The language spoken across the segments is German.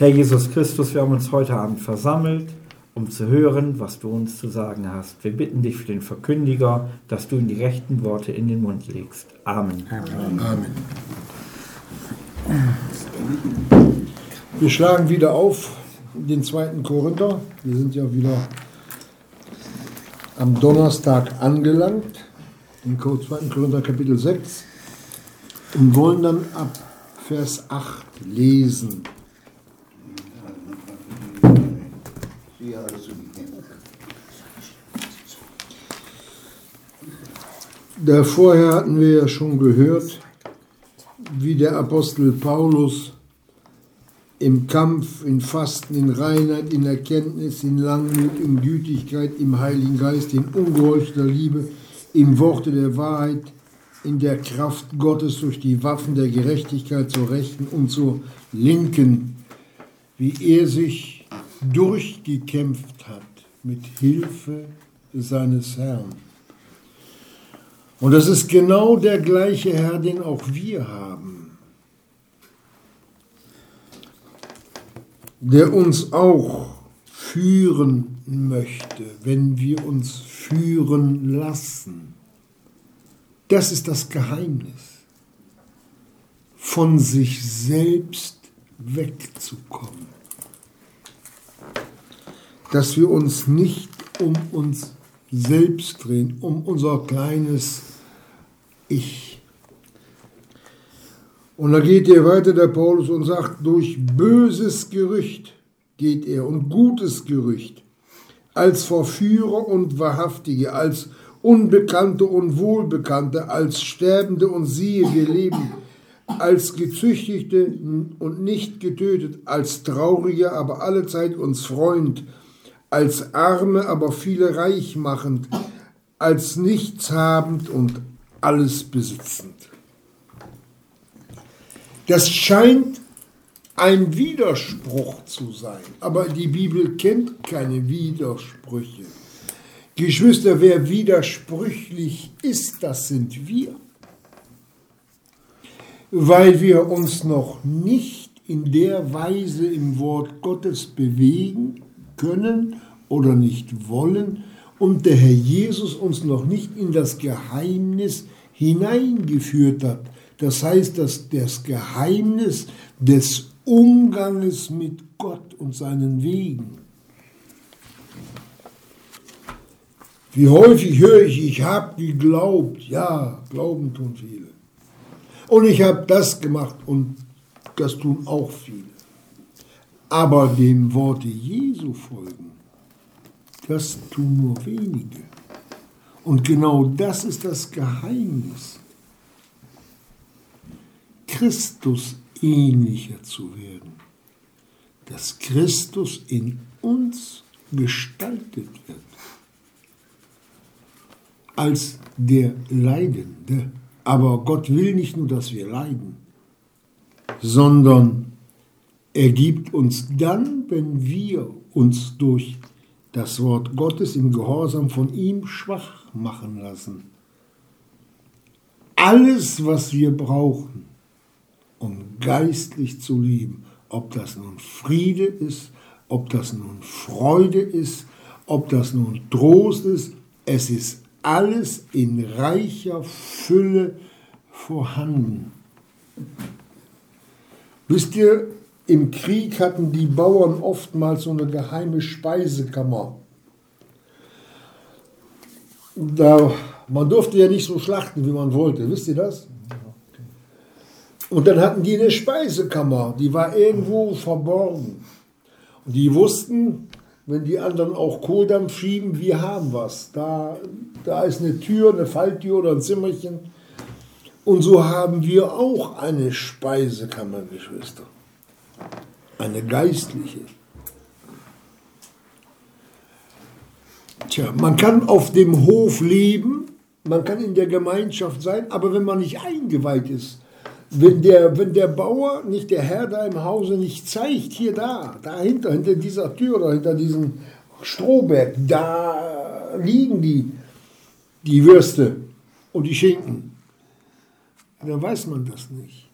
Herr Jesus Christus, wir haben uns heute Abend versammelt, um zu hören, was du uns zu sagen hast. Wir bitten dich für den Verkündiger, dass du ihm die rechten Worte in den Mund legst. Amen. Amen. Amen. Wir schlagen wieder auf den zweiten Korinther. Wir sind ja wieder am Donnerstag angelangt, im zweiten Korinther Kapitel 6, und wollen dann ab Vers 8 lesen. Da vorher hatten wir ja schon gehört, wie der Apostel Paulus im Kampf, in Fasten, in Reinheit, in Erkenntnis, in Langmut, in Gütigkeit, im Heiligen Geist, in ungeheuchelter Liebe, im Worte der Wahrheit, in der Kraft Gottes durch die Waffen der Gerechtigkeit zur Rechten und zur Linken, wie er sich durchgekämpft hat mit Hilfe seines Herrn. Und das ist genau der gleiche Herr, den auch wir haben, der uns auch führen möchte, wenn wir uns führen lassen. Das ist das Geheimnis, von sich selbst wegzukommen. Dass wir uns nicht um uns selbst drehen, um unser kleines ich. Und da geht er weiter, der Paulus, und sagt, durch böses Gerücht geht er und gutes Gerücht, als Verführer und Wahrhaftige, als Unbekannte und Wohlbekannte, als Sterbende und siehe, wir leben, als Gezüchtigte und nicht getötet, als Traurige, aber allezeit uns Freund, als Arme, aber viele reich machend, als nichtshabend und alles besitzend. Das scheint ein Widerspruch zu sein, aber die Bibel kennt keine Widersprüche. Geschwister, wer widersprüchlich ist, das sind wir, weil wir uns noch nicht in der Weise im Wort Gottes bewegen können oder nicht wollen, und der Herr Jesus uns noch nicht in das Geheimnis hineingeführt hat. Das heißt, dass das Geheimnis des Umganges mit Gott und seinen Wegen. Wie häufig höre ich, ich habe geglaubt. Ja, glauben tun viele. Und ich habe das gemacht und das tun auch viele. Aber dem Worte Jesu folgen das tun nur wenige. Und genau das ist das Geheimnis. Christus ähnlicher zu werden. Dass Christus in uns gestaltet wird. Als der Leidende. Aber Gott will nicht nur, dass wir leiden, sondern er gibt uns dann, wenn wir uns durch das Wort Gottes im Gehorsam von ihm schwach machen lassen. Alles, was wir brauchen, um geistlich zu leben, ob das nun Friede ist, ob das nun Freude ist, ob das nun Trost ist, es ist alles in reicher Fülle vorhanden. Wisst ihr, im Krieg hatten die Bauern oftmals so eine geheime Speisekammer. Da, man durfte ja nicht so schlachten, wie man wollte. Wisst ihr das? Und dann hatten die eine Speisekammer, die war irgendwo verborgen. Und die wussten, wenn die anderen auch Kohldampf schieben, wir haben was. Da, da ist eine Tür, eine Falltür oder ein Zimmerchen. Und so haben wir auch eine Speisekammer, Geschwister eine geistliche. Tja, man kann auf dem Hof leben, man kann in der Gemeinschaft sein, aber wenn man nicht eingeweiht ist, wenn der, wenn der Bauer, nicht der Herr da im Hause nicht zeigt, hier da, dahinter, hinter dieser Tür oder hinter diesem Strohberg, da liegen die, die Würste und die Schinken, dann weiß man das nicht.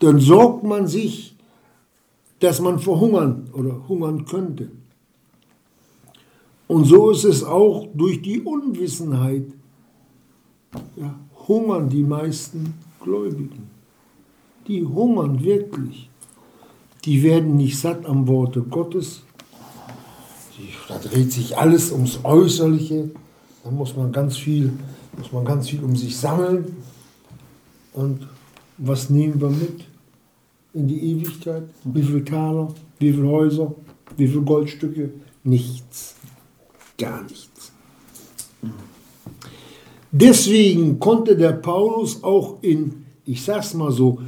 Dann sorgt man sich dass man verhungern oder hungern könnte. Und so ist es auch durch die Unwissenheit. Ja, hungern die meisten Gläubigen. Die hungern wirklich. Die werden nicht satt am Worte Gottes. Da dreht sich alles ums Äußerliche. Da muss man ganz viel, muss man ganz viel um sich sammeln. Und was nehmen wir mit in die Ewigkeit? Wie viele Taler, wie viele Häuser, wie viele Goldstücke? Nichts. Gar nichts. Deswegen konnte der Paulus auch in, ich sag's mal so,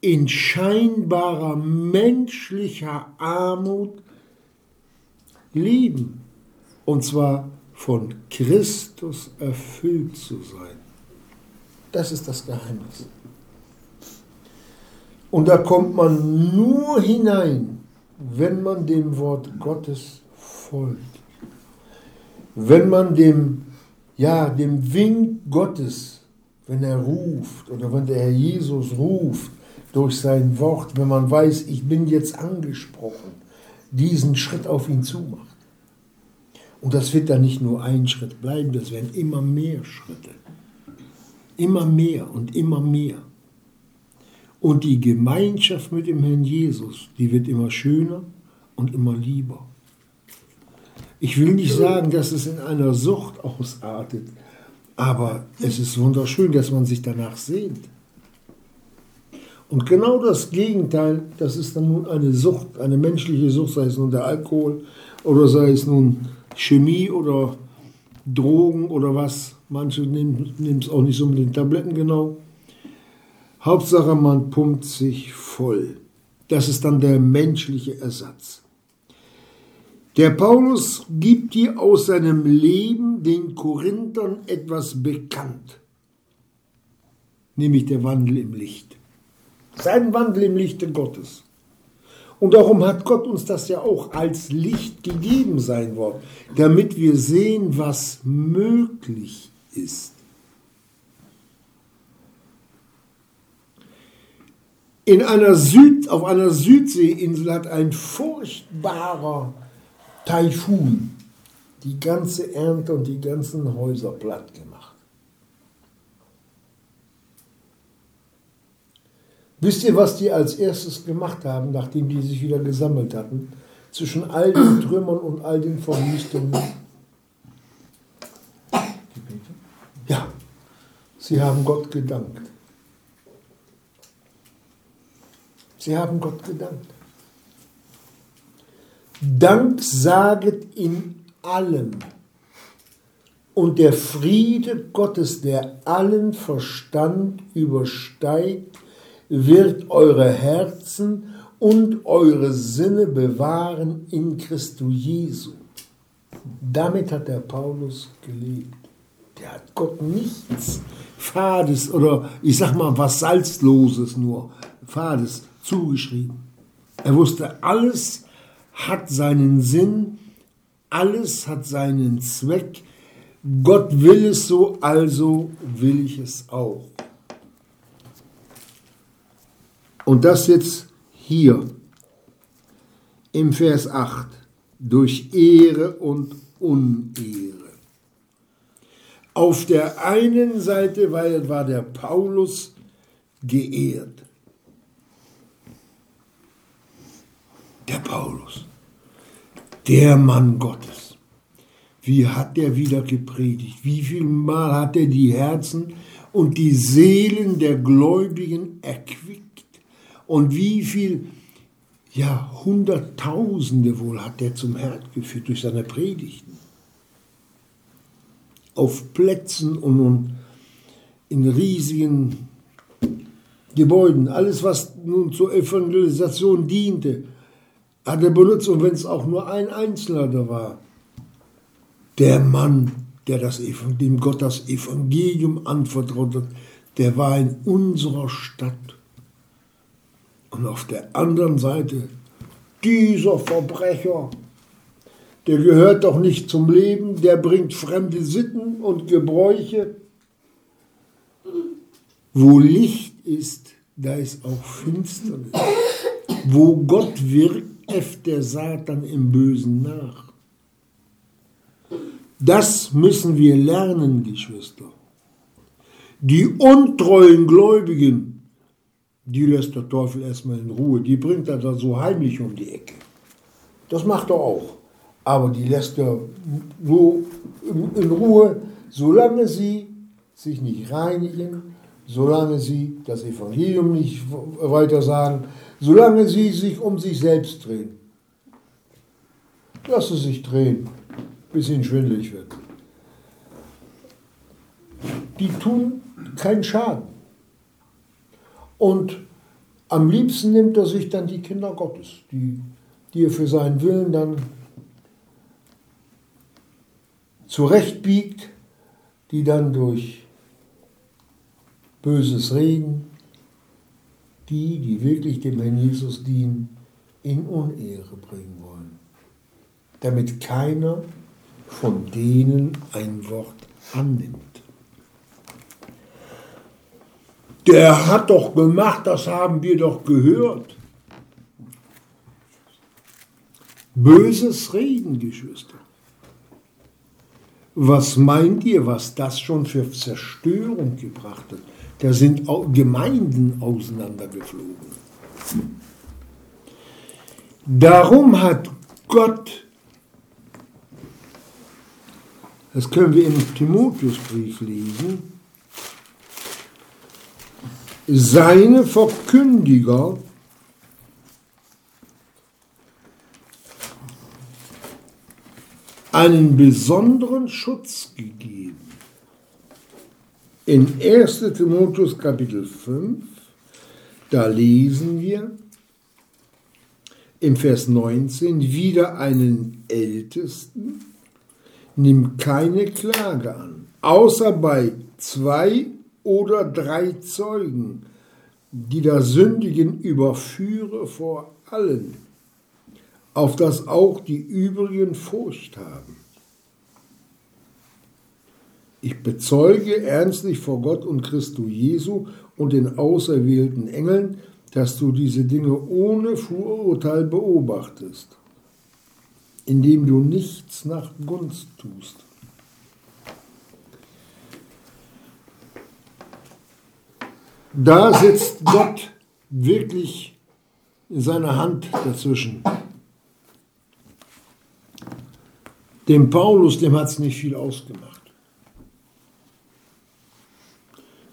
in scheinbarer menschlicher Armut leben. Und zwar von Christus erfüllt zu sein. Das ist das Geheimnis. Und da kommt man nur hinein, wenn man dem Wort Gottes folgt. Wenn man dem, ja, dem Wink Gottes, wenn er ruft oder wenn der Herr Jesus ruft durch sein Wort, wenn man weiß, ich bin jetzt angesprochen, diesen Schritt auf ihn zumacht. Und das wird dann nicht nur ein Schritt bleiben, das werden immer mehr Schritte. Immer mehr und immer mehr. Und die Gemeinschaft mit dem Herrn Jesus, die wird immer schöner und immer lieber. Ich will nicht sagen, dass es in einer Sucht ausartet, aber es ist wunderschön, dass man sich danach sehnt. Und genau das Gegenteil, das ist dann nun eine Sucht, eine menschliche Sucht, sei es nun der Alkohol oder sei es nun Chemie oder Drogen oder was. Manche nehmen es auch nicht so mit den Tabletten genau. Hauptsache, man pumpt sich voll. Das ist dann der menschliche Ersatz. Der Paulus gibt dir aus seinem Leben den Korinthern etwas bekannt, nämlich der Wandel im Licht. Sein Wandel im Lichte Gottes. Und darum hat Gott uns das ja auch als Licht gegeben, sein Wort, damit wir sehen, was möglich ist. In einer Süd, auf einer Südseeinsel hat ein furchtbarer Taifun die ganze Ernte und die ganzen Häuser platt gemacht. Wisst ihr, was die als erstes gemacht haben, nachdem die sich wieder gesammelt hatten? Zwischen all den Trümmern und all den Verwüstungen. Ja, sie haben Gott gedankt. Sie haben Gott gedankt. Dank saget in allem. Und der Friede Gottes, der allen Verstand übersteigt, wird eure Herzen und eure Sinne bewahren in Christo Jesu. Damit hat der Paulus gelebt. Der hat Gott nichts Fades oder ich sag mal was Salzloses nur, Fades zugeschrieben. Er wusste alles hat seinen Sinn, alles hat seinen Zweck. Gott will es so, also will ich es auch. Und das jetzt hier im Vers 8, durch Ehre und Unehre. Auf der einen Seite war der Paulus geehrt. Der Paulus, der Mann Gottes. Wie hat er wieder gepredigt? Wie viel Mal hat er die Herzen und die Seelen der Gläubigen erquickt? Und wie viel, ja, Hunderttausende wohl hat er zum Herrn geführt durch seine Predigten? Auf Plätzen und in riesigen Gebäuden, alles was nun zur Evangelisation diente, hat er benutzt und wenn es auch nur ein Einzelner da war. Der Mann, der das, dem Gott das Evangelium anvertraut hat, der war in unserer Stadt. Und auf der anderen Seite dieser Verbrecher, der gehört doch nicht zum Leben, der bringt fremde Sitten und Gebräuche. Wo Licht ist, da ist auch Finsternis. Wo Gott wirkt, äfft der Satan im Bösen nach. Das müssen wir lernen, Geschwister. Die untreuen Gläubigen, die lässt der Teufel erstmal in Ruhe. Die bringt er da so heimlich um die Ecke. Das macht er auch. Aber die lässt er so in Ruhe, solange sie sich nicht reinigen, solange sie das Evangelium nicht weiter sagen, solange sie sich um sich selbst drehen. Lass es sich drehen, bis ihnen schwindelig wird. Die tun keinen Schaden. Und am liebsten nimmt er sich dann die Kinder Gottes, die, die er für seinen Willen dann zurechtbiegt, die dann durch böses Reden, die, die wirklich dem Herrn Jesus dienen, in Unehre bringen wollen, damit keiner von denen ein Wort annimmt. Der hat doch gemacht, das haben wir doch gehört. Böses Reden, Geschwister. Was meint ihr, was das schon für Zerstörung gebracht hat? Da sind Gemeinden auseinandergeflogen. Darum hat Gott, das können wir im Timotheusbrief lesen, seine Verkündiger einen besonderen Schutz gegeben in 1 Timotheus Kapitel 5, da lesen wir im Vers 19 wieder einen Ältesten, nimm keine Klage an, außer bei zwei oder drei Zeugen, die der Sündigen überführe vor allen, auf dass auch die übrigen Furcht haben. Ich bezeuge ernstlich vor Gott und Christus Jesu und den auserwählten Engeln, dass du diese Dinge ohne Vorurteil beobachtest, indem du nichts nach Gunst tust. Da sitzt Gott wirklich in seiner Hand dazwischen. Dem Paulus, dem hat es nicht viel ausgemacht.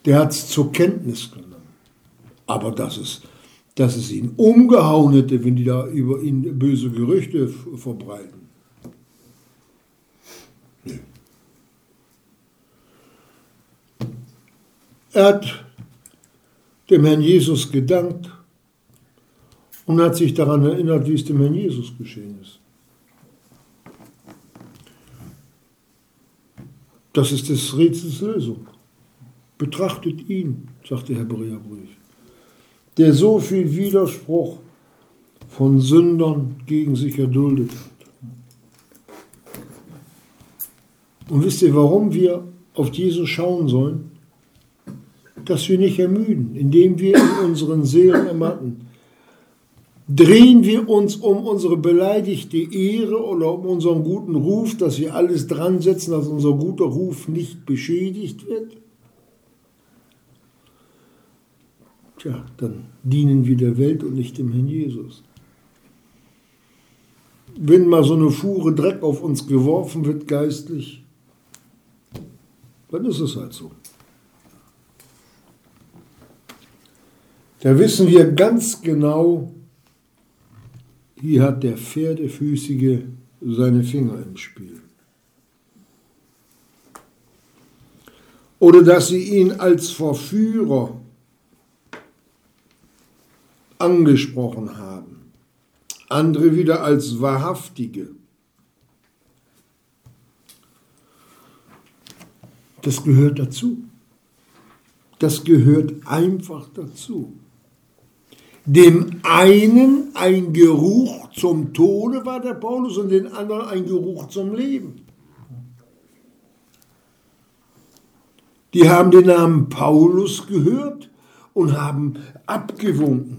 Der hat es zur Kenntnis genommen. Aber dass es, dass es ihn umgehauen hätte, wenn die da über ihn böse Gerüchte verbreiten. Nee. Er hat dem Herrn Jesus gedankt und hat sich daran erinnert, wie es dem Herrn Jesus geschehen ist. Das ist des Rätsels Lösung. Betrachtet ihn, sagt der Hebräerbrief, der so viel Widerspruch von Sündern gegen sich erduldet hat. Und wisst ihr, warum wir auf Jesus schauen sollen? Dass wir nicht ermüden, indem wir in unseren Seelen ermatten. Drehen wir uns um unsere beleidigte Ehre oder um unseren guten Ruf, dass wir alles dran setzen, dass unser guter Ruf nicht beschädigt wird? Tja, dann dienen wir der Welt und nicht dem Herrn Jesus. Wenn mal so eine Fuhre Dreck auf uns geworfen wird geistlich, dann ist es halt so. Da wissen wir ganz genau, hier hat der Pferdefüßige seine Finger im Spiel. Oder dass sie ihn als Verführer angesprochen haben, andere wieder als wahrhaftige. Das gehört dazu. Das gehört einfach dazu. Dem einen ein Geruch zum Tode war der Paulus und den anderen ein Geruch zum Leben. Die haben den Namen Paulus gehört und haben abgewunken.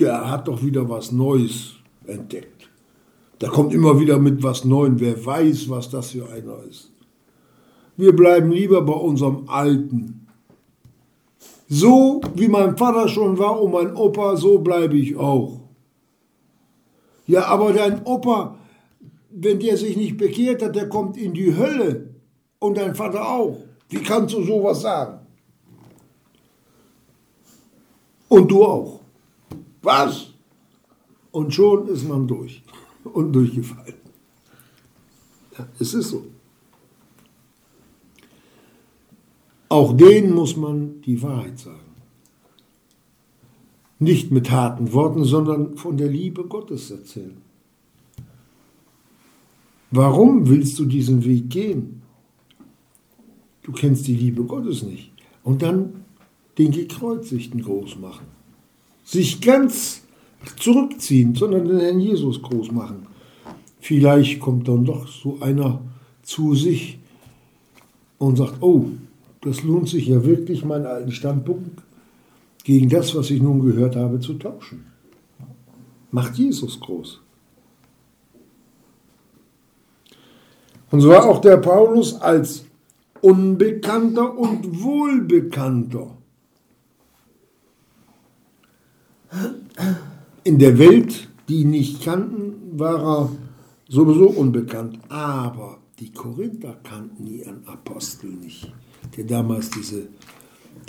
Der hat doch wieder was Neues entdeckt. Der kommt immer wieder mit was Neuem. Wer weiß, was das für einer ist. Wir bleiben lieber bei unserem Alten. So wie mein Vater schon war und mein Opa, so bleibe ich auch. Ja, aber dein Opa, wenn der sich nicht bekehrt hat, der kommt in die Hölle. Und dein Vater auch. Wie kannst du sowas sagen? Und du auch. Was? Und schon ist man durch und durchgefallen. Ja, es ist so. Auch denen muss man die Wahrheit sagen. Nicht mit harten Worten, sondern von der Liebe Gottes erzählen. Warum willst du diesen Weg gehen? Du kennst die Liebe Gottes nicht. Und dann den Gekreuzigten groß machen. Sich ganz zurückziehen, sondern den Herrn Jesus groß machen. Vielleicht kommt dann doch so einer zu sich und sagt, oh, das lohnt sich ja wirklich, meinen alten Standpunkt gegen das, was ich nun gehört habe, zu tauschen. Macht Jesus groß. Und so war auch der Paulus als Unbekannter und Wohlbekannter in der Welt, die ihn nicht kannten, war er sowieso unbekannt. Aber die Korinther kannten ihren Apostel nicht, der damals diese,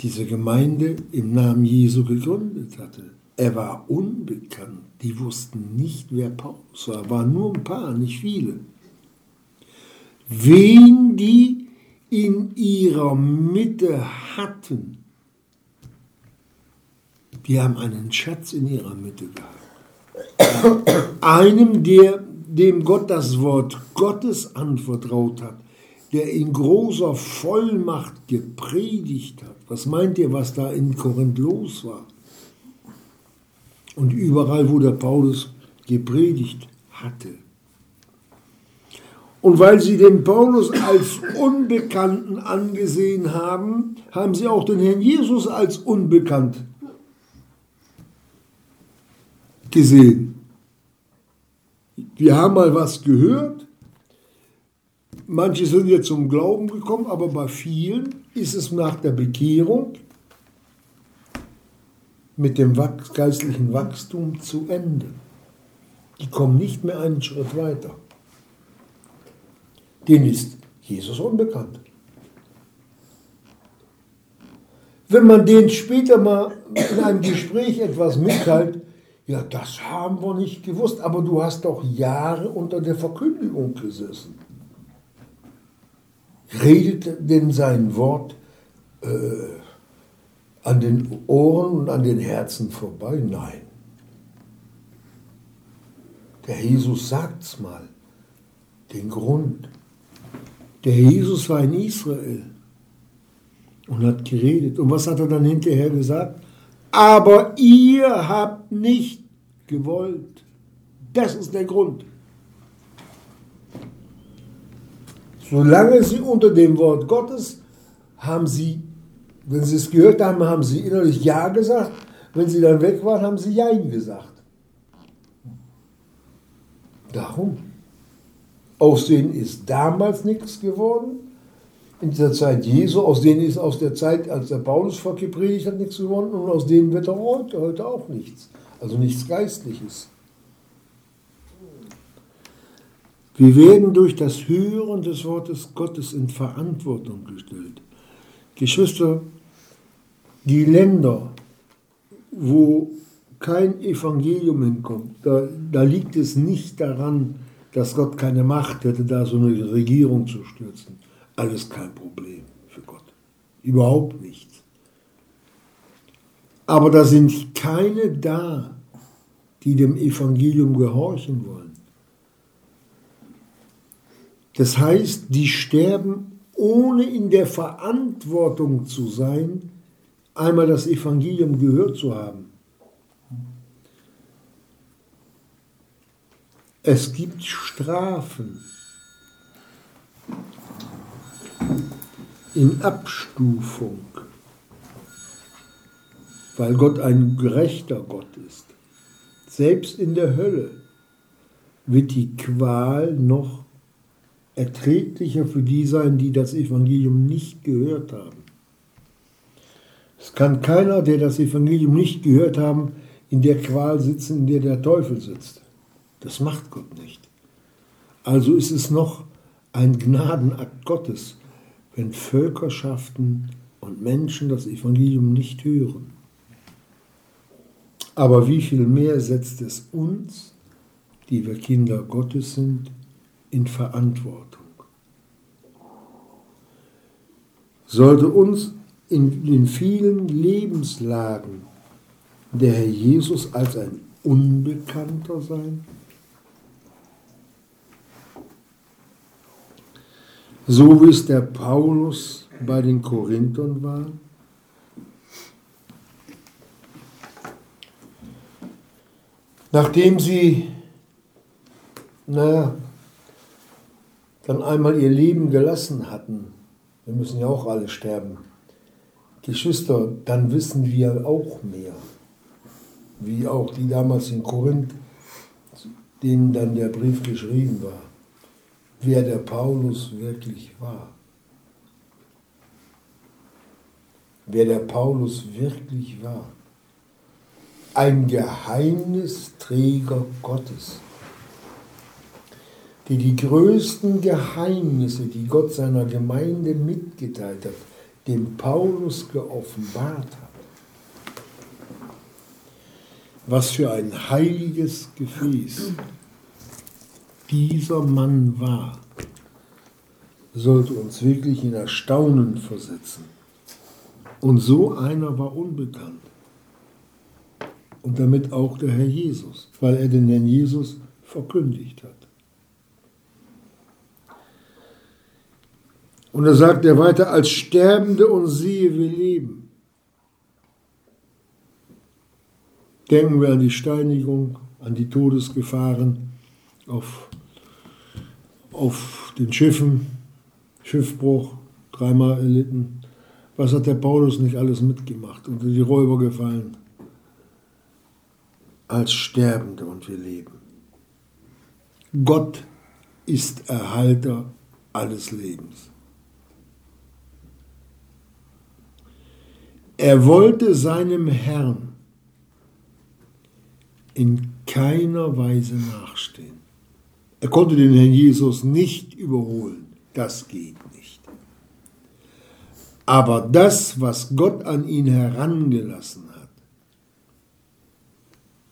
diese Gemeinde im Namen Jesu gegründet hatte. Er war unbekannt. Die wussten nicht, wer Paulus war. Waren nur ein paar, nicht viele. Wen die in ihrer Mitte hatten, die haben einen Schatz in ihrer Mitte gehabt. Einem, der, dem Gott das Wort Gottes anvertraut hat, der in großer Vollmacht gepredigt hat. Was meint ihr, was da in Korinth los war? Und überall, wo der Paulus gepredigt hatte. Und weil sie den Paulus als Unbekannten angesehen haben, haben sie auch den Herrn Jesus als unbekannt gesehen. Wir haben mal was gehört. Manche sind jetzt zum Glauben gekommen, aber bei vielen ist es nach der Bekehrung mit dem geistlichen Wachstum zu Ende. Die kommen nicht mehr einen Schritt weiter. Denen ist Jesus unbekannt. Wenn man denen später mal in einem Gespräch etwas mitteilt, ja, das haben wir nicht gewusst, aber du hast doch Jahre unter der Verkündigung gesessen. Redet denn sein Wort äh, an den Ohren und an den Herzen vorbei? Nein. Der Jesus sagt's mal, den Grund. Der Jesus war in Israel und hat geredet. Und was hat er dann hinterher gesagt? Aber ihr habt nicht gewollt. Das ist der Grund. Solange sie unter dem Wort Gottes haben sie, wenn sie es gehört haben, haben sie innerlich Ja gesagt. Wenn sie dann weg waren, haben sie Jein gesagt. Darum. Aus denen ist damals nichts geworden in dieser Zeit Jesu, aus denen ist aus der Zeit, als der Paulus gepredigt hat, nichts geworden und aus denen wird er heute, heute auch nichts. Also nichts Geistliches. Wir werden durch das Hören des Wortes Gottes in Verantwortung gestellt. Geschwister, die Länder, wo kein Evangelium hinkommt, da, da liegt es nicht daran, dass Gott keine Macht hätte, da so eine Regierung zu stürzen alles kein Problem für Gott. Überhaupt nichts. Aber da sind keine da, die dem Evangelium gehorchen wollen. Das heißt, die sterben, ohne in der Verantwortung zu sein, einmal das Evangelium gehört zu haben. Es gibt Strafen in Abstufung, weil Gott ein gerechter Gott ist. selbst in der Hölle wird die Qual noch erträglicher für die sein, die das Evangelium nicht gehört haben. Es kann keiner, der das Evangelium nicht gehört haben, in der Qual sitzen, in der der Teufel sitzt. Das macht Gott nicht. Also ist es noch ein Gnadenakt Gottes, wenn Völkerschaften und Menschen das Evangelium nicht hören. Aber wie viel mehr setzt es uns, die wir Kinder Gottes sind, in Verantwortung? Sollte uns in den vielen Lebenslagen der Herr Jesus als ein Unbekannter sein? So wie es der Paulus bei den Korinthern war? Nachdem sie, naja, dann einmal ihr Leben gelassen hatten, wir müssen ja auch alle sterben, Geschwister, dann wissen wir auch mehr, wie auch die damals in Korinth, denen dann der Brief geschrieben war, wer der Paulus wirklich war. Wer der Paulus wirklich war. Ein Geheimnisträger Gottes, die die größten Geheimnisse, die Gott seiner Gemeinde mitgeteilt hat, dem Paulus geoffenbart hat. Was für ein heiliges Gefäß dieser Mann war, sollte uns wirklich in Erstaunen versetzen. Und so einer war unbekannt. Und damit auch der Herr Jesus, weil er den Herrn Jesus verkündigt hat. Und da sagt er weiter, als Sterbende und siehe, wir leben. Denken wir an die Steinigung, an die Todesgefahren auf, auf den Schiffen, Schiffbruch, dreimal erlitten. Was hat der Paulus nicht alles mitgemacht? Unter die Räuber gefallen. Als Sterbende und wir leben. Gott ist Erhalter alles Lebens. Er wollte seinem Herrn in keiner Weise nachstehen. Er konnte den Herrn Jesus nicht überholen. Das geht nicht. Aber das, was Gott an ihn herangelassen hat,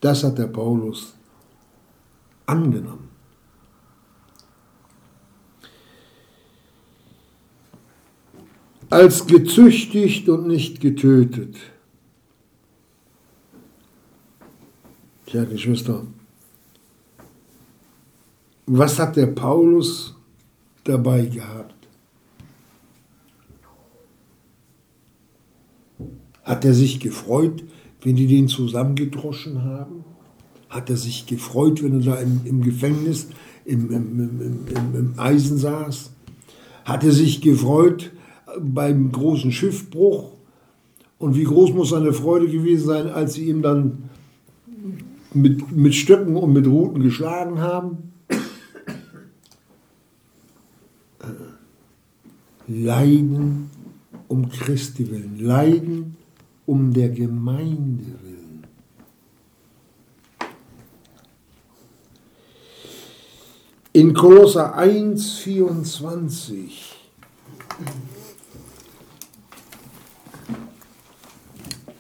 das hat der Paulus angenommen. als gezüchtigt und nicht getötet. Tja, Geschwister, was hat der Paulus dabei gehabt? Hat er sich gefreut, wenn die den zusammengedroschen haben? Hat er sich gefreut, wenn er da im, im Gefängnis, im, im, im, Eisen saß? Hat er sich gefreut, beim großen Schiffbruch. Und wie groß muss seine Freude gewesen sein, als sie ihm dann mit, mit Stöcken und mit Ruten geschlagen haben? Leiden um Christi willen, Leiden um der Gemeinde willen. In Kolosser 1, 24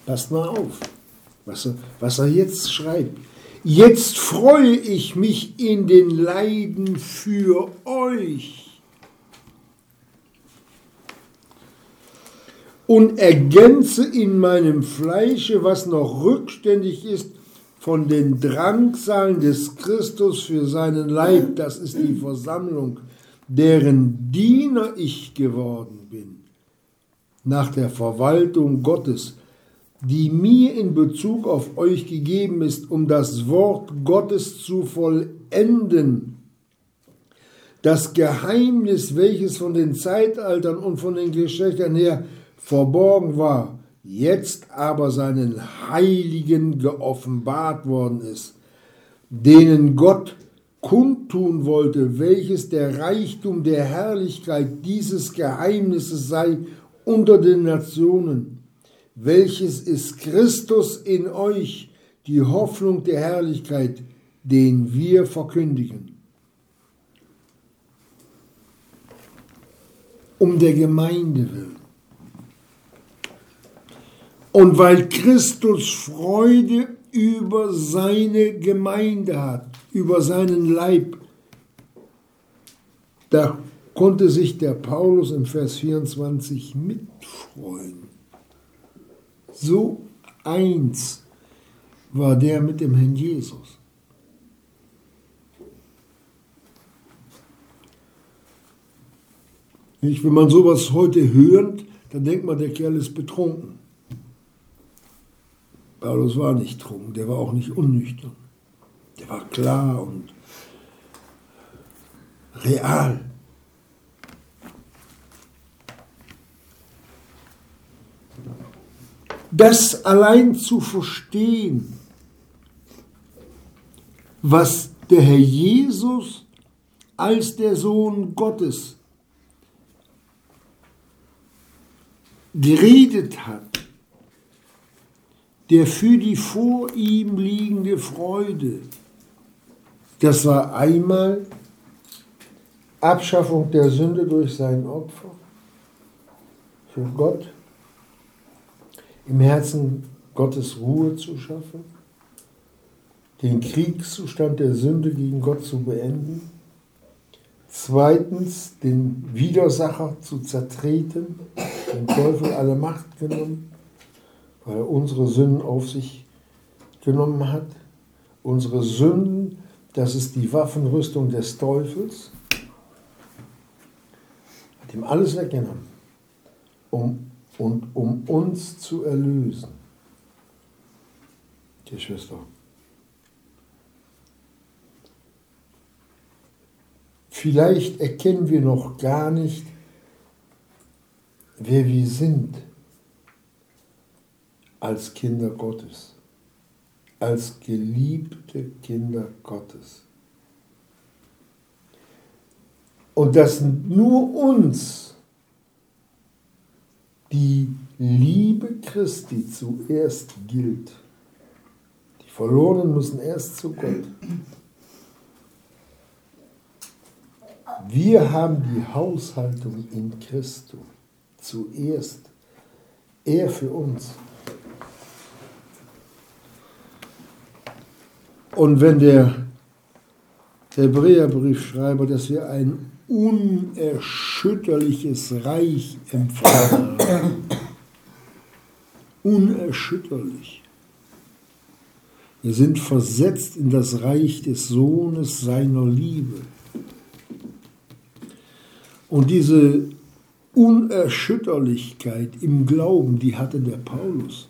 Passt mal auf, was er, was er jetzt schreibt. Jetzt freue ich mich in den Leiden für euch und ergänze in meinem Fleische, was noch rückständig ist, von den Drangsalen des Christus für seinen Leib, das ist die Versammlung, deren Diener ich geworden bin, nach der Verwaltung Gottes, die mir in Bezug auf euch gegeben ist, um das Wort Gottes zu vollenden. Das Geheimnis, welches von den Zeitaltern und von den Geschlechtern her verborgen war, jetzt aber seinen Heiligen geoffenbart worden ist. denen Gott kundtun wollte, welches der Reichtum der Herrlichkeit dieses Geheimnisses sei unter den Nationen, welches ist Christus in euch, die Hoffnung der Herrlichkeit, den wir verkündigen. Um der Gemeinde willen. Und weil Christus Freude über seine Gemeinde hat, über seinen Leib, da konnte sich der Paulus im Vers 24 mitfreuen. So eins war der mit dem Herrn Jesus. Nicht? Wenn man sowas heute hört, dann denkt man, der Kerl ist betrunken. Paulus war nicht trunken, der war auch nicht unnüchtern. Der war klar und real. Das allein zu verstehen, was der Herr Jesus als der Sohn Gottes geredet hat, der für die vor ihm liegende Freude, das war einmal Abschaffung der Sünde durch sein Opfer für Gott, im Herzen Gottes Ruhe zu schaffen, den Kriegszustand der Sünde gegen Gott zu beenden, zweitens den Widersacher zu zertreten, den Teufel alle Macht genommen, weil er unsere Sünden auf sich genommen hat. Unsere Sünden, das ist die Waffenrüstung des Teufels, hat ihm alles weggenommen, um, und um uns zu erlösen. Geschwister. Vielleicht erkennen wir noch gar nicht, wer wir sind als Kinder Gottes, als geliebte Kinder Gottes. Und dass nur uns die Liebe Christi zuerst gilt. Die Verlorenen müssen erst zu Gott. Wir haben die Haushaltung in Christus zuerst. Er für uns. Und wenn der Hebräerbriefschreiber, dass wir ein unerschütterliches Reich empfangen haben, unerschütterlich. Wir sind versetzt in das Reich des Sohnes seiner Liebe. Und diese Unerschütterlichkeit im Glauben, die hatte der Paulus.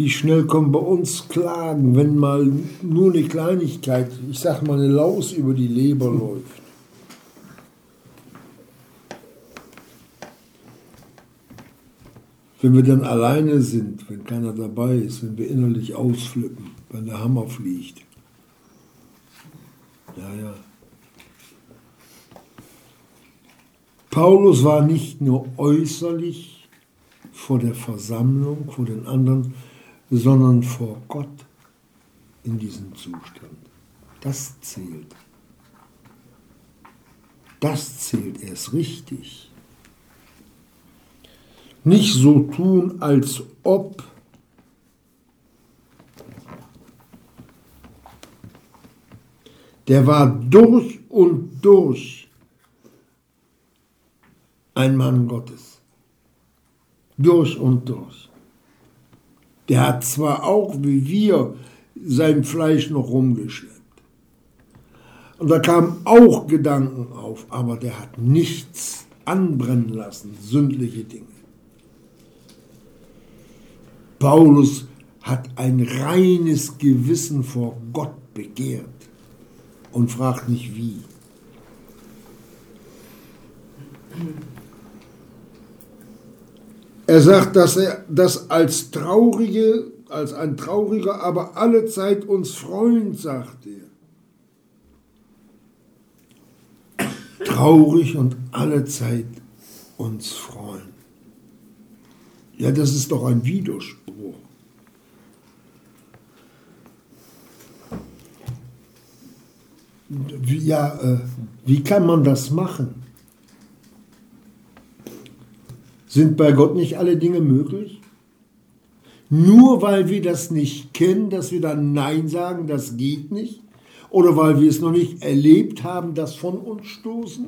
Wie schnell kommen bei uns Klagen, wenn mal nur eine Kleinigkeit, ich sag mal eine Laus über die Leber läuft. Wenn wir dann alleine sind, wenn keiner dabei ist, wenn wir innerlich ausflippen, wenn der Hammer fliegt. Ja, ja. Paulus war nicht nur äußerlich vor der Versammlung, vor den anderen, sondern vor Gott in diesem Zustand. Das zählt. Das zählt erst richtig. Nicht so tun, als ob der war durch und durch ein Mann Gottes. Durch und durch. Der hat zwar auch wie wir sein Fleisch noch rumgeschleppt. Und da kamen auch Gedanken auf, aber der hat nichts anbrennen lassen, sündliche Dinge. Paulus hat ein reines Gewissen vor Gott begehrt und fragt nicht wie. Er sagt, dass er das als traurige, als ein trauriger, aber alle Zeit uns freuen, sagt er. Traurig und alle Zeit uns freuen. Ja, das ist doch ein Widerspruch. Ja, äh, wie kann man das machen? Sind bei Gott nicht alle Dinge möglich? Nur weil wir das nicht kennen, dass wir dann Nein sagen, das geht nicht? Oder weil wir es noch nicht erlebt haben, das von uns stoßen?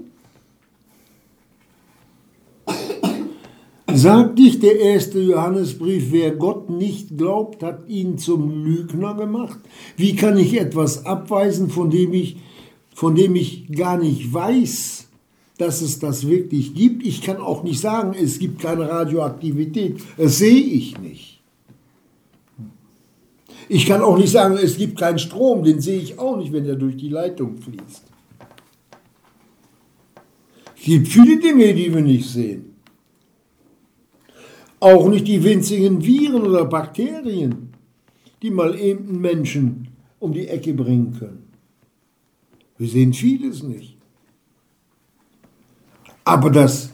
Sagt nicht der erste Johannesbrief, wer Gott nicht glaubt, hat ihn zum Lügner gemacht? Wie kann ich etwas abweisen, von dem ich, von dem ich gar nicht weiß, dass es das wirklich gibt. Ich kann auch nicht sagen, es gibt keine Radioaktivität. Das sehe ich nicht. Ich kann auch nicht sagen, es gibt keinen Strom. Den sehe ich auch nicht, wenn er durch die Leitung fließt. Es gibt viele Dinge, die wir nicht sehen. Auch nicht die winzigen Viren oder Bakterien, die mal eben einen Menschen um die Ecke bringen können. Wir sehen vieles nicht. Aber das,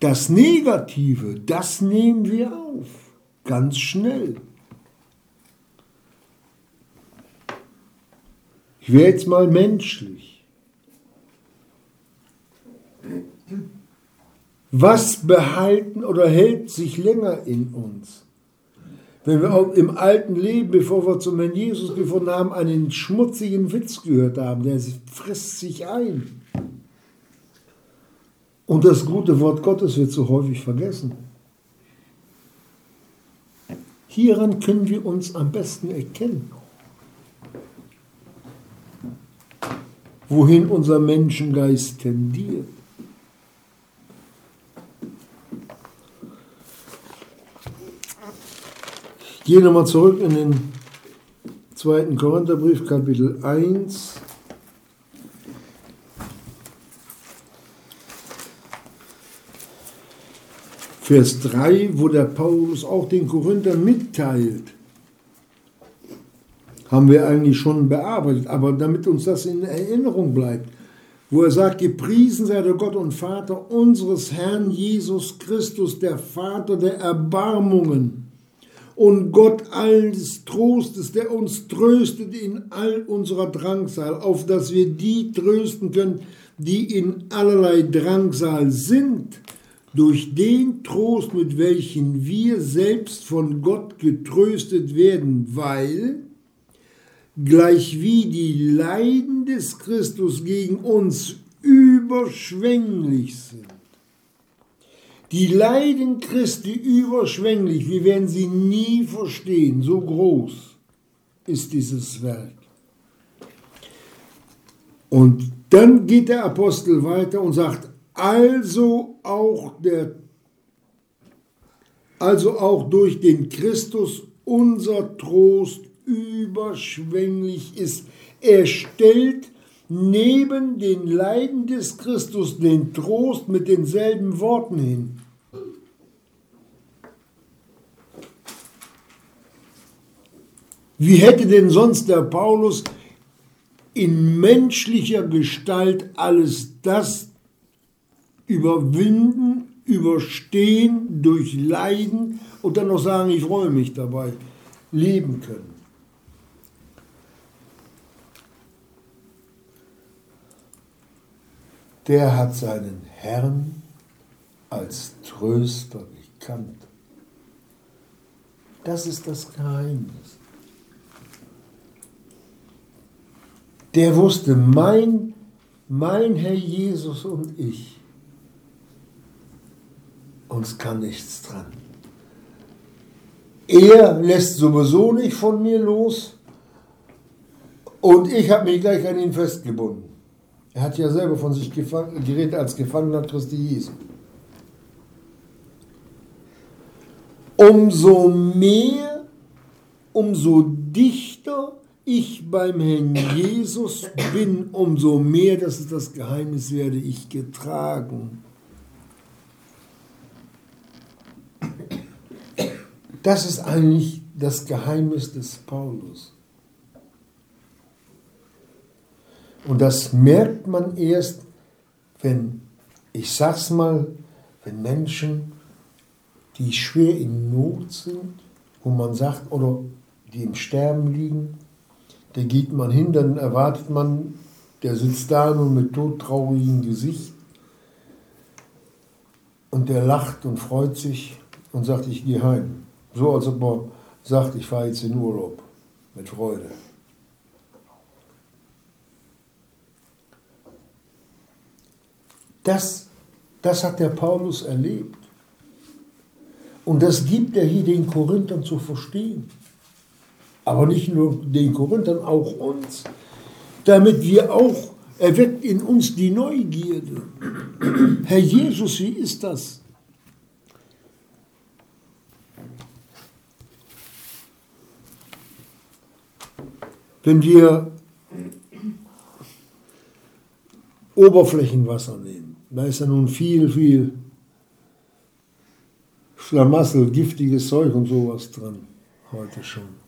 das Negative, das nehmen wir auf, ganz schnell. Ich wäre jetzt mal menschlich. Was behalten oder hält sich länger in uns? Wenn wir auch im alten Leben, bevor wir zum Herrn Jesus gefunden haben, einen schmutzigen Witz gehört haben, der frisst sich ein. Und das gute Wort Gottes wird so häufig vergessen. Hieran können wir uns am besten erkennen, wohin unser Menschengeist tendiert. Ich gehe nochmal zurück in den zweiten Korintherbrief, Kapitel 1. Vers 3, wo der Paulus auch den Korinther mitteilt, haben wir eigentlich schon bearbeitet, aber damit uns das in Erinnerung bleibt, wo er sagt, gepriesen sei der Gott und Vater unseres Herrn Jesus Christus, der Vater der Erbarmungen und Gott alles Trostes, der uns tröstet in all unserer Drangsal, auf dass wir die trösten können, die in allerlei Drangsal sind durch den Trost, mit welchen wir selbst von Gott getröstet werden, weil, gleich wie die Leiden des Christus gegen uns überschwänglich sind. Die Leiden Christi überschwänglich, wir werden sie nie verstehen, so groß ist dieses Werk. Und dann geht der Apostel weiter und sagt, also auch der also auch durch den Christus unser Trost überschwänglich ist. Er stellt neben den Leiden des Christus den Trost mit denselben Worten hin. Wie hätte denn sonst der Paulus in menschlicher Gestalt alles das überwinden, überstehen, durchleiden und dann noch sagen, ich freue mich dabei, leben können. Der hat seinen Herrn als Tröster gekannt. Das ist das Geheimnis. Der wusste, mein, mein Herr Jesus und ich, uns kann nichts dran. Er lässt sowieso nicht von mir los und ich habe mich gleich an ihn festgebunden. Er hat ja selber von sich geredet als Gefangener Christi Jesu. Umso mehr, umso dichter ich beim Herrn Jesus bin, umso mehr, das ist das Geheimnis, werde ich getragen. Das ist eigentlich das Geheimnis des Paulus. Und das merkt man erst, wenn, ich sag's mal, wenn Menschen, die schwer in Not sind, wo man sagt, oder die im Sterben liegen, da geht man hin, dann erwartet man, der sitzt da nur mit todtraurigem Gesicht und der lacht und freut sich und sagt, ich gehe heim. So als ob er sagt, ich fahre jetzt in Urlaub mit Freude. Das, das hat der Paulus erlebt. Und das gibt er hier den Korinthern zu verstehen. Aber nicht nur den Korinthern, auch uns. Damit wir auch, erweckt in uns die Neugierde. Herr Jesus, wie ist das? Wenn wir Oberflächenwasser nehmen, da ist ja nun viel, viel Schlamassel, giftiges Zeug und sowas drin, heute schon.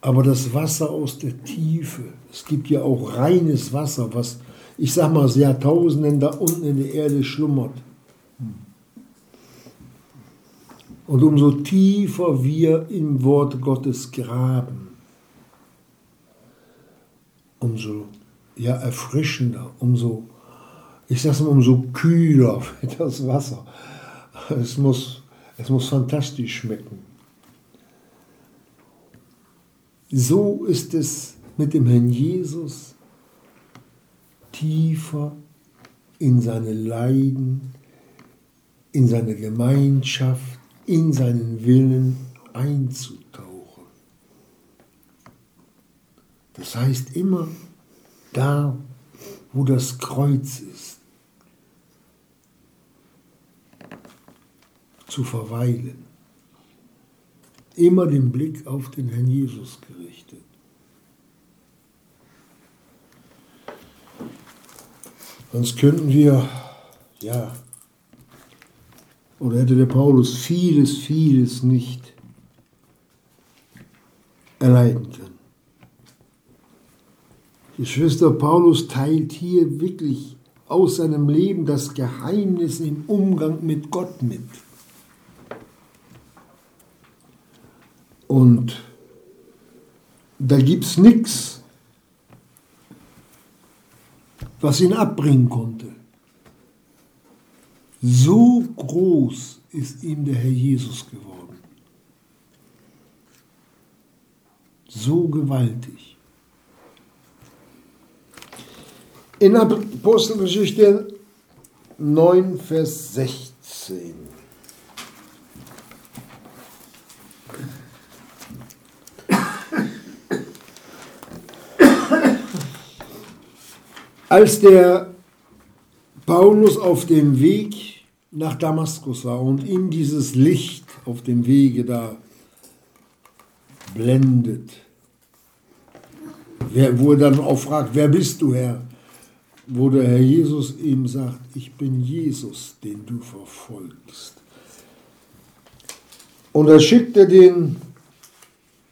Aber das Wasser aus der Tiefe, es gibt ja auch reines Wasser, was, ich sag mal, Jahrtausenden da unten in der Erde schlummert. Und umso tiefer wir im Wort Gottes graben, umso ja, erfrischender, umso, ich sag's mal, umso kühler wird das Wasser. Es muss, es muss fantastisch schmecken. So ist es mit dem Herrn Jesus tiefer in seine Leiden, in seine Gemeinschaft, in seinen Willen einzutauchen. Das heißt immer da, wo das Kreuz ist, zu verweilen. Immer den Blick auf den Herrn Jesus gerichtet. Sonst könnten wir, ja, oder hätte der Paulus vieles, vieles nicht erleiden können. Geschwister Paulus teilt hier wirklich aus seinem Leben das Geheimnis im Umgang mit Gott mit. Und da gibt es nichts, was ihn abbringen konnte. So groß ist ihm der Herr Jesus geworden. So gewaltig. In Apostelgeschichte 9, Vers 16. Als der Paulus auf dem Weg nach Damaskus war und ihm dieses Licht auf dem Wege da blendet, wo er dann auch fragt, wer bist du, Herr? Wo der Herr Jesus ihm sagt, ich bin Jesus, den du verfolgst. Und er schickte den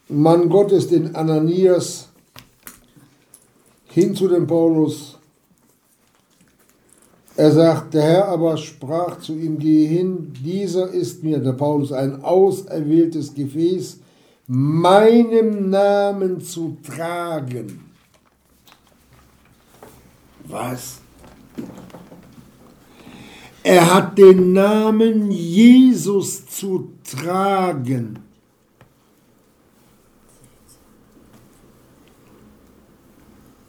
Mann Gottes, den Ananias, hin zu dem Paulus er sagt, der Herr aber sprach zu ihm, gehe hin, dieser ist mir, der Paulus, ein auserwähltes Gefäß, meinem Namen zu tragen. Was? Er hat den Namen Jesus zu tragen.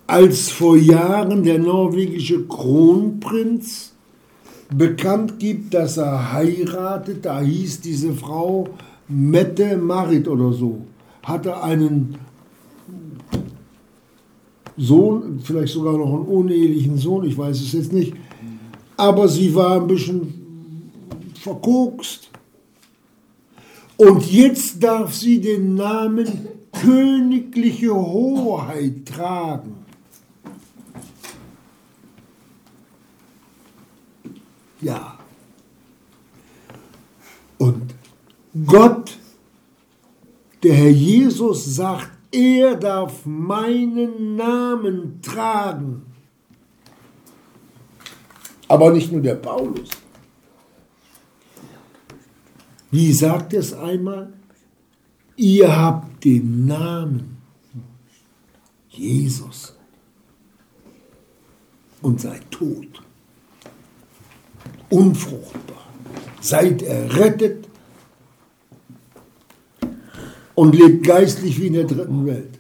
als vor Jahren der norwegische Kronprinz bekannt gibt, dass er heiratet, da hieß diese Frau Mette Marit oder so, hatte einen Sohn, vielleicht sogar noch einen unehelichen Sohn, ich weiß es jetzt nicht, aber sie war ein bisschen verkokst. Und jetzt darf sie den Namen königliche Hoheit tragen. Ja. Und Gott Der Herr Jesus sagt, er darf meinen Namen tragen. Aber nicht nur der Paulus. Wie sagt es einmal? Ihr habt den Namen Jesus und seid tot, unfruchtbar, seid errettet und lebt geistlich wie in der dritten Welt.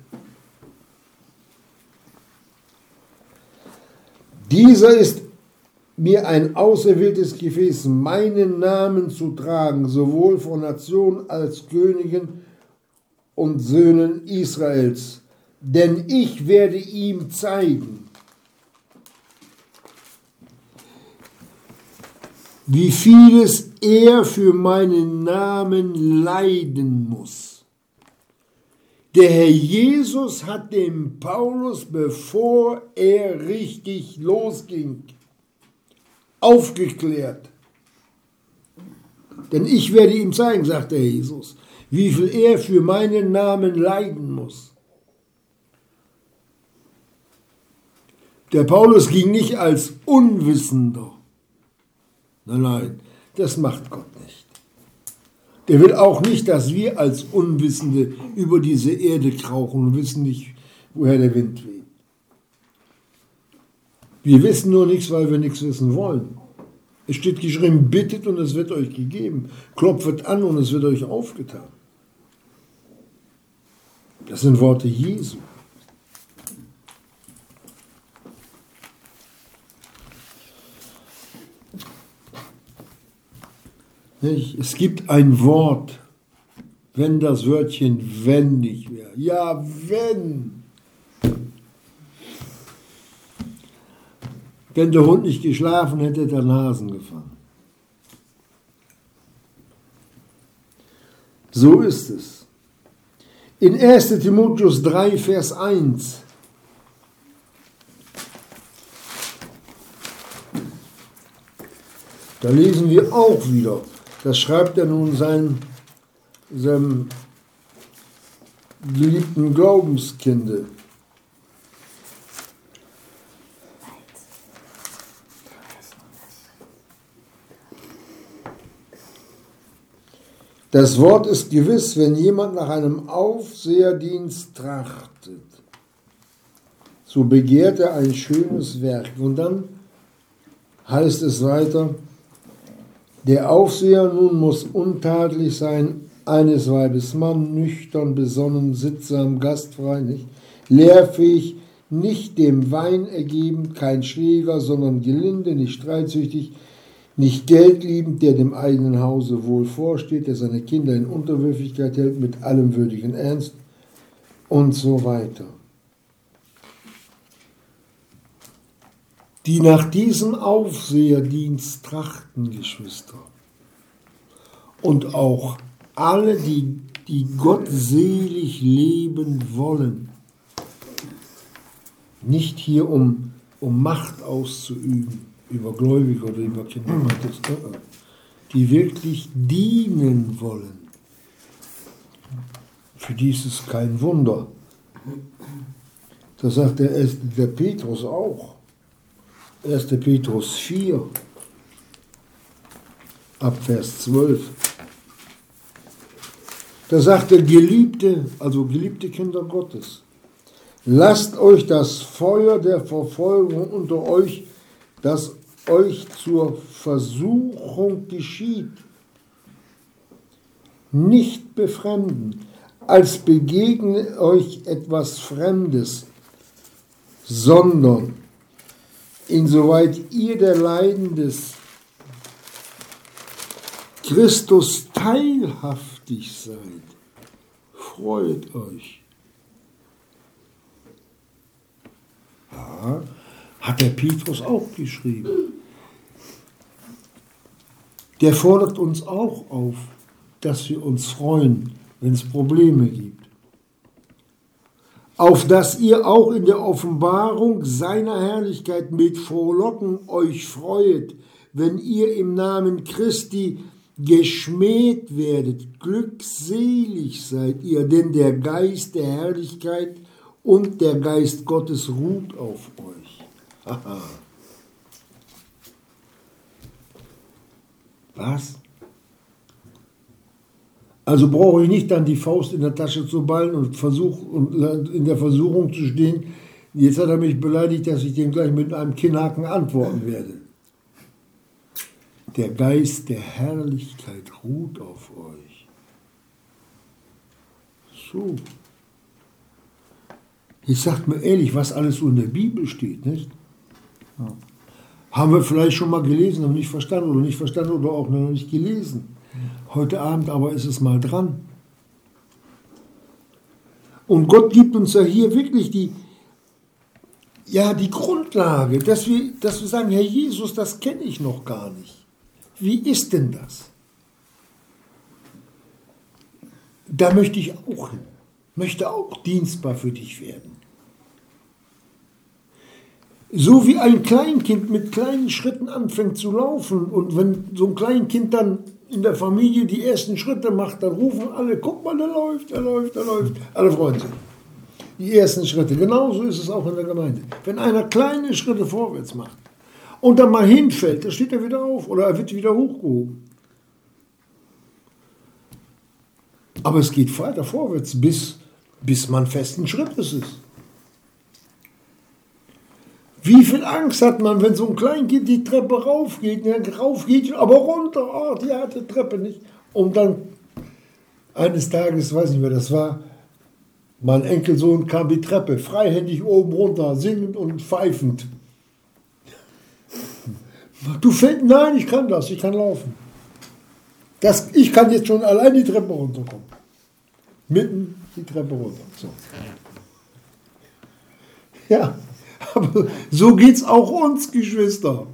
Dieser ist mir ein auserwähltes Gefäß, meinen Namen zu tragen, sowohl von Nationen als Königen und Söhnen Israels. Denn ich werde ihm zeigen, wie vieles er für meinen Namen leiden muss. Der Herr Jesus hat dem Paulus, bevor er richtig losging, aufgeklärt. Denn ich werde ihm zeigen, sagt der Jesus, wie viel er für meinen Namen leiden muss. Der Paulus ging nicht als Unwissender. Nein, nein, das macht Gott. Der will auch nicht, dass wir als Unwissende über diese Erde krauchen und wissen nicht, woher der Wind weht. Wir wissen nur nichts, weil wir nichts wissen wollen. Es steht geschrieben, bittet und es wird euch gegeben. Klopfet an und es wird euch aufgetan. Das sind Worte Jesu. Es gibt ein Wort, wenn das Wörtchen wenn nicht wäre. Ja, wenn. Wenn der Hund nicht geschlafen hätte, der Nasen gefangen. So ist es. In 1 Timotheus 3, Vers 1 Da lesen wir auch wieder, das schreibt er nun seinem, seinem geliebten Glaubenskinde. Das Wort ist gewiss, wenn jemand nach einem Aufseherdienst trachtet, so begehrt er ein schönes Werk. Und dann heißt es weiter, der Aufseher nun muss untadelig sein, eines Weibes Mann, nüchtern, besonnen, sittsam, gastfrei, nicht, lehrfähig, nicht dem Wein ergeben, kein Schläger, sondern gelinde, nicht streitsüchtig, nicht geldliebend, der dem eigenen Hause wohl vorsteht, der seine Kinder in Unterwürfigkeit hält, mit allem würdigen Ernst und so weiter. Die nach diesem Aufseherdienst trachten, Geschwister. Und auch alle, die, die gottselig leben wollen. Nicht hier, um, um Macht auszuüben über Gläubige oder über Kinder Gottes, äh. die wirklich dienen wollen. Für die ist es kein Wunder. Das sagt der, der Petrus auch. 1. Petrus 4, ab Vers 12. Da sagt er, Geliebte, also geliebte Kinder Gottes, lasst euch das Feuer der Verfolgung unter euch, das euch zur Versuchung geschieht, nicht befremden, als begegne euch etwas Fremdes, sondern insoweit ihr der Leiden des Christus teilhaftig seid, freut euch. Ja, hat der Petrus auch geschrieben. Der fordert uns auch auf, dass wir uns freuen, wenn es Probleme gibt auf dass ihr auch in der Offenbarung seiner Herrlichkeit mit Frohlocken euch freuet, wenn ihr im Namen Christi geschmäht werdet, glückselig seid ihr, denn der Geist der Herrlichkeit und der Geist Gottes ruht auf euch. Aha. Was? Also brauche ich nicht dann die Faust in der Tasche zu ballen und, versuch, und in der Versuchung zu stehen, jetzt hat er mich beleidigt, dass ich dem gleich mit einem Kinnhaken antworten werde. Der Geist der Herrlichkeit ruht auf euch. So. Ich sag mir ehrlich, was alles so in der Bibel steht, nicht? Ja. Haben wir vielleicht schon mal gelesen und nicht verstanden oder nicht verstanden oder auch noch nicht gelesen. Heute Abend aber ist es mal dran. Und Gott gibt uns ja hier wirklich die, ja, die Grundlage, dass wir, dass wir sagen, Herr Jesus, das kenne ich noch gar nicht. Wie ist denn das? Da möchte ich auch hin, möchte auch dienstbar für dich werden. So wie ein Kleinkind mit kleinen Schritten anfängt zu laufen und wenn so ein Kleinkind dann in der Familie die ersten Schritte macht, dann rufen alle, guck mal, der läuft, der läuft, der läuft. Alle freuen sich. Die ersten Schritte. Genauso ist es auch in der Gemeinde. Wenn einer kleine Schritte vorwärts macht und dann mal hinfällt, dann steht er wieder auf oder er wird wieder hochgehoben. Aber es geht weiter vorwärts, bis, bis man festen Schrittes ist. Wie viel Angst hat man, wenn so ein Kleinkind die Treppe raufgeht, ja, raufgeht, aber runter, oh, die hat die Treppe nicht. Und dann eines Tages, weiß nicht mehr, das war, mein Enkelsohn kam die Treppe, freihändig oben runter, singend und pfeifend. Du fällst, nein, ich kann das, ich kann laufen. Das, ich kann jetzt schon allein die Treppe runterkommen. Mitten die Treppe runter. So. Ja, aber so geht es auch uns, Geschwister.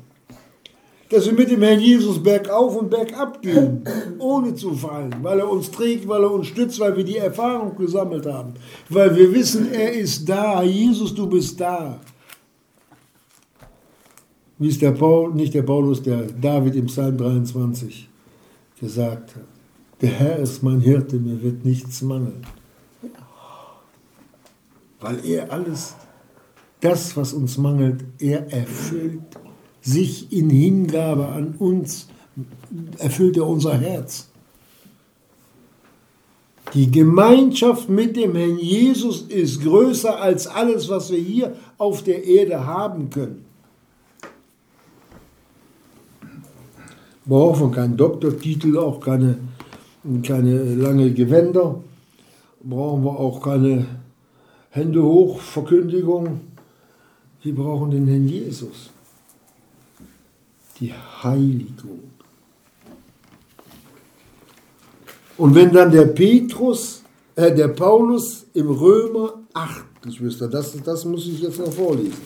Dass wir mit dem Herrn Jesus bergauf und bergab gehen, ohne zu fallen, weil er uns trägt, weil er uns stützt, weil wir die Erfahrung gesammelt haben, weil wir wissen, er ist da. Jesus, du bist da. Wie es der Paul, nicht der Paulus, der David im Psalm 23 gesagt hat. Der Herr ist mein Hirte, mir wird nichts mangeln. Weil er alles das, was uns mangelt, er erfüllt sich in Hingabe an uns, erfüllt er unser Herz. Die Gemeinschaft mit dem Herrn Jesus ist größer als alles, was wir hier auf der Erde haben können. Wir brauchen keinen Doktortitel, auch keine, keine lange Gewänder, brauchen wir auch keine Hände hoch Verkündigung wir brauchen den Herrn Jesus. Die Heiligung. Und wenn dann der Petrus, äh, der Paulus im Römer 8, Geschwister, das, das muss ich jetzt noch vorlesen.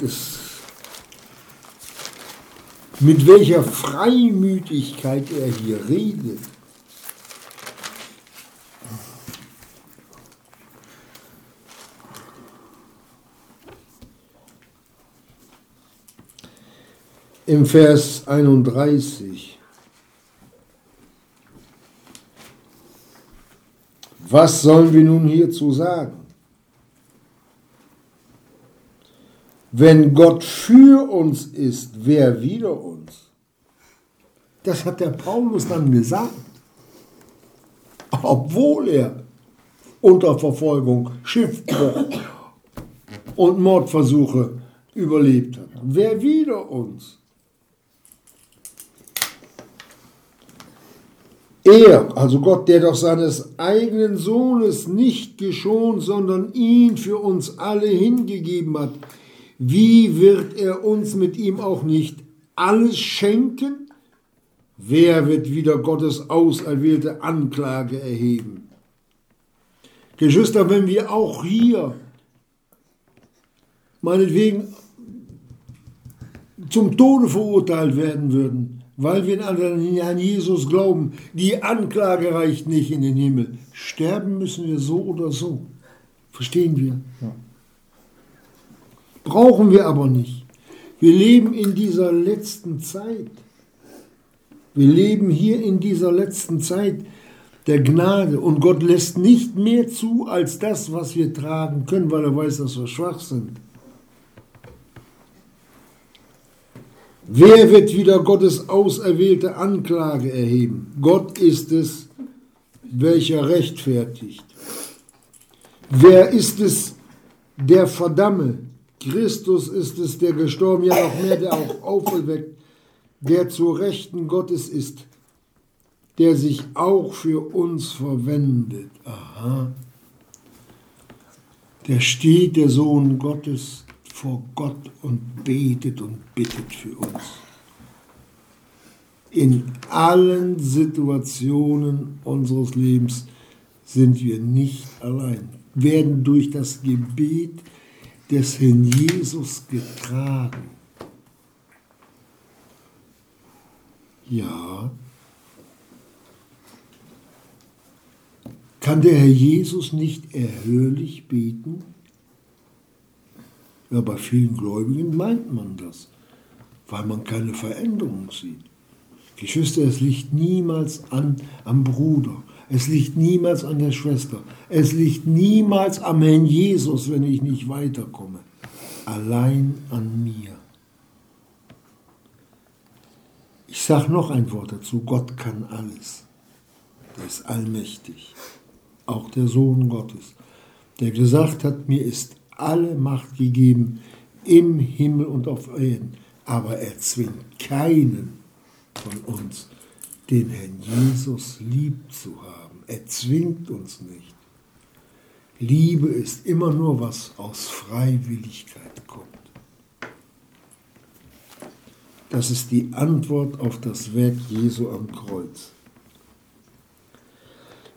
Das, mit welcher Freimütigkeit er hier redet. Im Vers 31. Was sollen wir nun hierzu sagen? Wenn Gott für uns ist, wer wider uns? Das hat der Paulus dann gesagt. Obwohl er unter Verfolgung, Schiffbruch und Mordversuche überlebt hat. Wer wider uns? Er, also Gott, der doch seines eigenen Sohnes nicht geschont, sondern ihn für uns alle hingegeben hat, wie wird er uns mit ihm auch nicht alles schenken? Wer wird wieder Gottes auserwählte Anklage erheben? Geschwister, wenn wir auch hier meinetwegen zum Tode verurteilt werden würden, weil wir an Jesus glauben. Die Anklage reicht nicht in den Himmel. Sterben müssen wir so oder so. Verstehen wir? Ja. Brauchen wir aber nicht. Wir leben in dieser letzten Zeit. Wir leben hier in dieser letzten Zeit der Gnade und Gott lässt nicht mehr zu als das, was wir tragen können, weil er weiß, dass wir schwach sind. Wer wird wieder Gottes auserwählte Anklage erheben? Gott ist es, welcher rechtfertigt. Wer ist es, der verdamme? Christus ist es, der gestorben, ja noch mehr, der auch auferweckt, der zur Rechten Gottes ist, der sich auch für uns verwendet. Aha. Der steht der Sohn Gottes vor Gott und betet und bittet für uns. In allen Situationen unseres Lebens sind wir nicht allein, werden durch das Gebet des Herrn Jesus getragen. Ja, kann der Herr Jesus nicht erhörlich beten? Ja, bei vielen Gläubigen meint man das, weil man keine Veränderung sieht. Geschwister, es liegt niemals an, am Bruder. Es liegt niemals an der Schwester. Es liegt niemals am Herrn Jesus, wenn ich nicht weiterkomme. Allein an mir. Ich sage noch ein Wort dazu. Gott kann alles. Er ist allmächtig. Auch der Sohn Gottes, der gesagt hat, mir ist alle Macht gegeben im Himmel und auf Erden. Aber er zwingt keinen von uns, den Herrn Jesus lieb zu haben. Er zwingt uns nicht. Liebe ist immer nur was aus Freiwilligkeit kommt. Das ist die Antwort auf das Werk Jesu am Kreuz.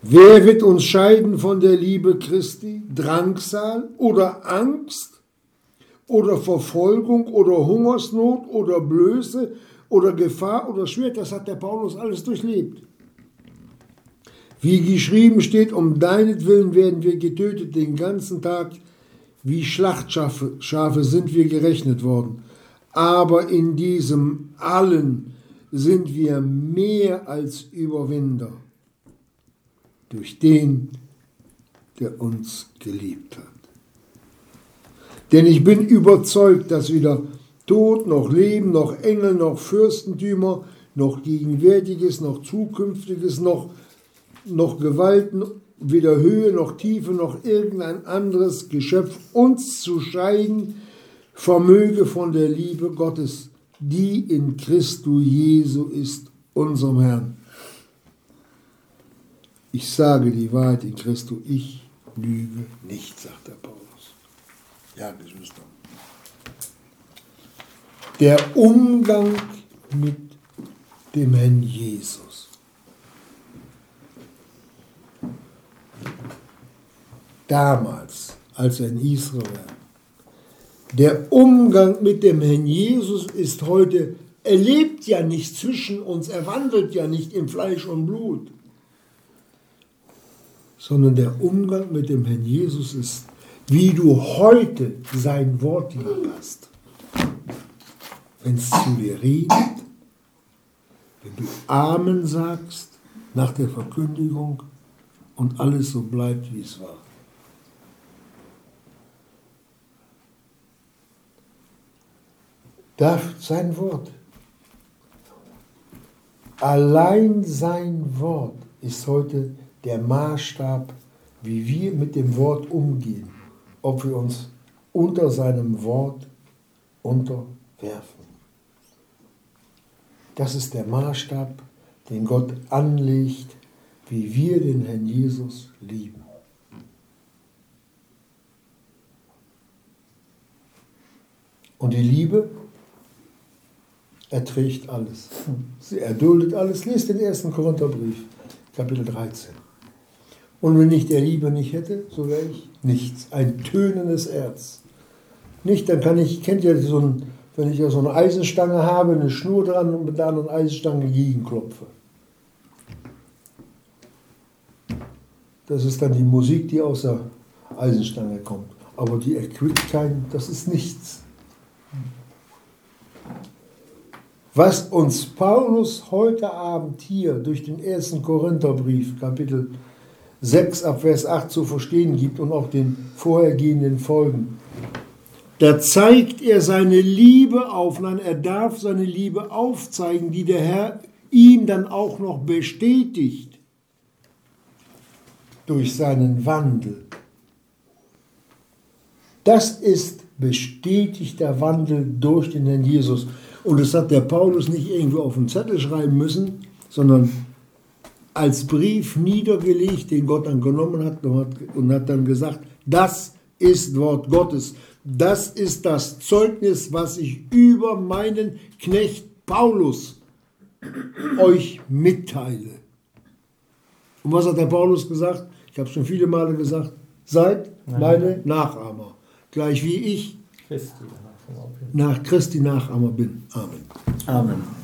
Wer wird uns scheiden von der Liebe Christi? Drangsal oder Angst oder Verfolgung oder Hungersnot oder Blöße oder Gefahr oder Schwert? Das hat der Paulus alles durchlebt. Wie geschrieben steht, um deinetwillen werden wir getötet den ganzen Tag, wie Schlachtschafe Schafe sind wir gerechnet worden. Aber in diesem allen sind wir mehr als Überwinder durch den, der uns geliebt hat. Denn ich bin überzeugt, dass weder Tod noch Leben noch Engel noch Fürstentümer noch Gegenwärtiges noch Zukünftiges noch, noch Gewalten, weder Höhe noch Tiefe noch irgendein anderes Geschöpf uns zu scheiden vermöge von der Liebe Gottes, die in Christo Jesu ist, unserem Herrn. Ich sage die Wahrheit in Christo, ich lüge nicht, sagt der Paulus. Ja, Geschwister. Der Umgang mit dem Herrn Jesus. Damals, als er in Israel war, der Umgang mit dem Herrn Jesus ist heute, er lebt ja nicht zwischen uns, er wandelt ja nicht in Fleisch und Blut sondern der Umgang mit dem Herrn Jesus ist, wie du heute sein Wort lieb hast. Wenn es zu dir redet, wenn du Amen sagst nach der Verkündigung und alles so bleibt, wie es war. Darf sein Wort. Allein sein Wort ist heute der Maßstab, wie wir mit dem Wort umgehen, ob wir uns unter seinem Wort unterwerfen. Das ist der Maßstab, den Gott anlegt, wie wir den Herrn Jesus lieben. Und die Liebe erträgt alles. Sie erduldet alles. Lest den ersten Korintherbrief, Kapitel 13. Und wenn ich der Liebe nicht hätte, so wäre ich nichts. Ein tönendes Erz. Nicht, dann kann ich, kennt ihr so ein, wenn ich ja so eine Eisenstange habe, eine Schnur dran und mit der Eisenstange gegenklopfe. Das ist dann die Musik, die aus der Eisenstange kommt. Aber die erquickt keinen, das ist nichts. Was uns Paulus heute Abend hier durch den ersten Korintherbrief, Kapitel 6 ab Vers 8 zu verstehen gibt und auch den vorhergehenden Folgen, da zeigt er seine Liebe auf, nein, er darf seine Liebe aufzeigen, die der Herr ihm dann auch noch bestätigt durch seinen Wandel. Das ist bestätigter Wandel durch den Herrn Jesus. Und das hat der Paulus nicht irgendwo auf den Zettel schreiben müssen, sondern als Brief niedergelegt, den Gott dann genommen hat und hat dann gesagt, das ist Wort Gottes. Das ist das Zeugnis, was ich über meinen Knecht Paulus euch mitteile. Und was hat der Paulus gesagt? Ich habe es schon viele Male gesagt. Seid meine Nachahmer, gleich wie ich nach Christi Nachahmer bin. Amen. Amen.